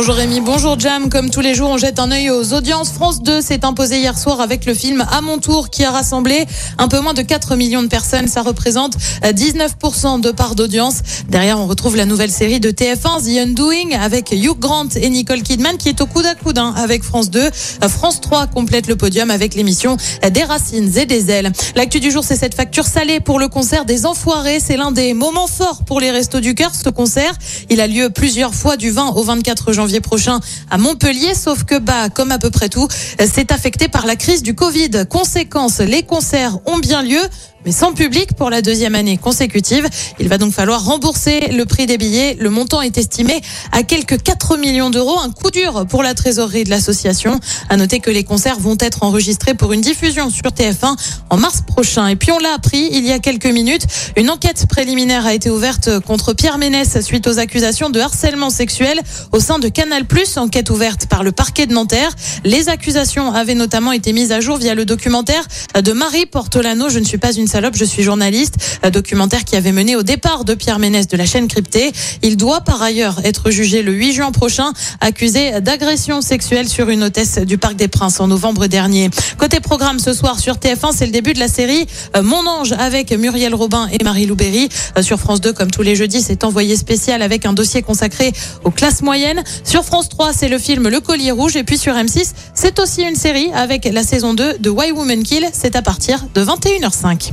Bonjour Rémi, bonjour Jam. Comme tous les jours, on jette un œil aux audiences. France 2 s'est imposé hier soir avec le film À mon tour qui a rassemblé un peu moins de 4 millions de personnes. Ça représente euh, 19% de part d'audience. Derrière, on retrouve la nouvelle série de TF1, The Undoing, avec Hugh Grant et Nicole Kidman qui est au coude à coude hein, avec France 2. Euh, France 3 complète le podium avec l'émission euh, Des racines et des ailes. L'actu du jour, c'est cette facture salée pour le concert des Enfoirés. C'est l'un des moments forts pour les Restos du Cœur, ce concert. Il a lieu plusieurs fois du 20 au 24 janvier prochain à Montpellier, sauf que, bah, comme à peu près tout, c'est affecté par la crise du Covid. Conséquence, les concerts ont bien lieu, mais sans public pour la deuxième année consécutive. Il va donc falloir rembourser le prix des billets. Le montant est estimé à quelques 4 millions d'euros. Un coup dur pour la trésorerie de l'association. À noter que les concerts vont être enregistrés pour une diffusion sur TF1 en mars prochain. Et puis on l'a appris il y a quelques minutes. Une enquête préliminaire a été ouverte contre Pierre Ménès suite aux accusations de harcèlement sexuel au sein de Canal+, enquête ouverte par le parquet de Nanterre. Les accusations avaient notamment été mises à jour via le documentaire de Marie Portolano. Je ne suis pas une salope, je suis journaliste. Un documentaire qui avait mené au départ de Pierre Ménès de la chaîne cryptée. Il doit par ailleurs être jugé le 8 juin prochain, accusé d'agression sexuelle sur une hôtesse du Parc des Princes en novembre dernier. Côté programme ce soir sur TF1, c'est le début de la série euh, Mon Ange avec Muriel Robin et Marie Louberry. Euh, Sur France 2, comme tous les jeudis, c'est envoyé spécial avec un dossier consacré aux classes moyennes. Sur France 3, c'est le film Le Collier Rouge. Et puis sur M6, c'est aussi une série avec la saison 2 de Why Woman Kill. C'est à partir de 21h05.